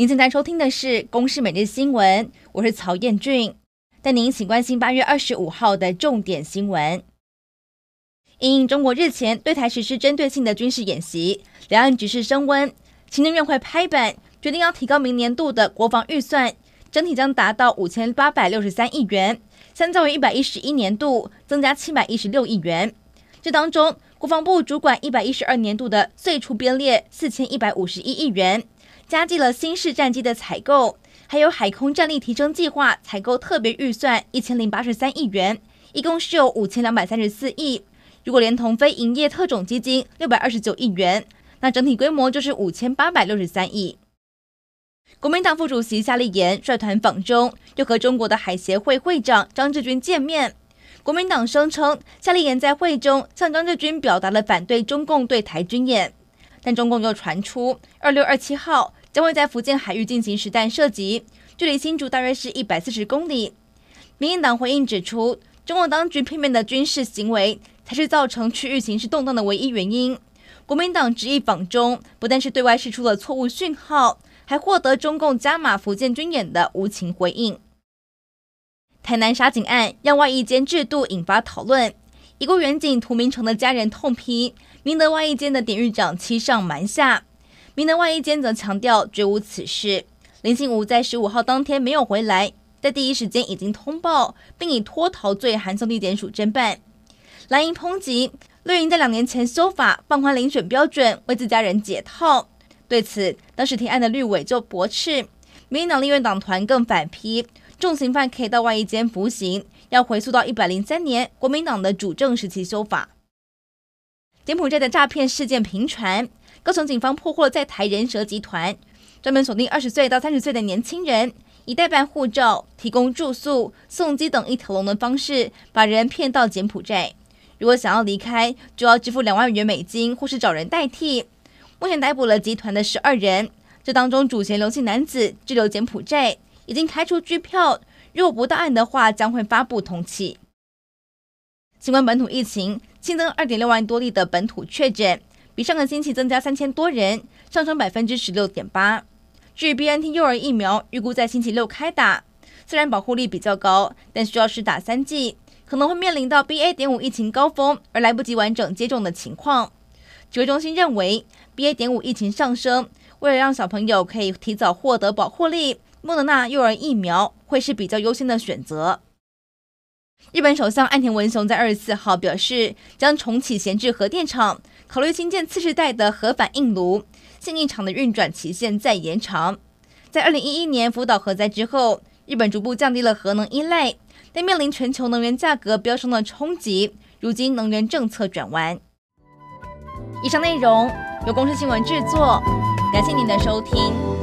您正在收听的是《公视每日新闻》，我是曹彦俊，带您一起关心八月二十五号的重点新闻。因中国日前对台实施针对性的军事演习，两岸局势升温，行政院会拍板决定要提高明年度的国防预算，整体将达到五千八百六十三亿元，相较于一百一十一年度增加七百一十六亿元。这当中，国防部主管一百一十二年度的岁出编列四千一百五十一亿元。加计了新式战机的采购，还有海空战力提升计划采购特别预算一千零八十三亿元，一共是有五千两百三十四亿。如果连同非营业特种基金六百二十九亿元，那整体规模就是五千八百六十三亿。国民党副主席夏立言率团访中，又和中国的海协会会长张志军见面。国民党声称夏立言在会中向张志军表达了反对中共对台军演，但中共又传出二六二七号。将会在福建海域进行实弹射击，距离新竹大约是一百四十公里。民进党回应指出，中国当局片面的军事行为才是造成区域形势动荡的唯一原因。国民党执意访中，不但是对外释出了错误讯号，还获得中共加码福建军演的无情回应。台南杀警案让外役监制度引发讨论，已故员警涂明诚的家人痛批，明德外役监的典狱长欺上瞒下。明德外一间则强调绝无此事。林信吾在十五号当天没有回来，在第一时间已经通报，并以脱逃罪函送地检署侦办。蓝营抨击绿营在两年前修法放宽遴选标准，为自家人解套。对此，当时提案的绿委就驳斥，民党立院党团更反批，重刑犯可以到外役监服刑，要回溯到一百零三年国民党的主政时期修法。柬埔寨的诈骗事件频传。高雄警方破获在台人蛇集团，专门锁定二十岁到三十岁的年轻人，以代办护照、提供住宿、送机等一条龙的方式，把人骗到柬埔寨。如果想要离开，就要支付两万元美金，或是找人代替。目前逮捕了集团的十二人，这当中主嫌刘姓男子滞留柬埔寨，已经开出拘票。如果不到案的话，将会发布通缉。新冠本土疫情新增二点六万多例的本土确诊。比上个星期增加三千多人，上升百分之十六点八。至于 BNT 幼儿疫苗，预估在星期六开打。虽然保护力比较高，但需要施打三剂，可能会面临到 BA. 点五疫情高峰而来不及完整接种的情况。指挥中心认为，BA. 点五疫情上升，为了让小朋友可以提早获得保护力，莫德纳幼儿疫苗会是比较优先的选择。日本首相岸田文雄在二十四号表示，将重启闲置核电厂。考虑新建次世代的核反应炉，现役厂的运转期限再延长。在二零一一年福岛核灾之后，日本逐步降低了核能依赖，但面临全球能源价格飙升的冲击，如今能源政策转弯。以上内容由公司新闻制作，感谢您的收听。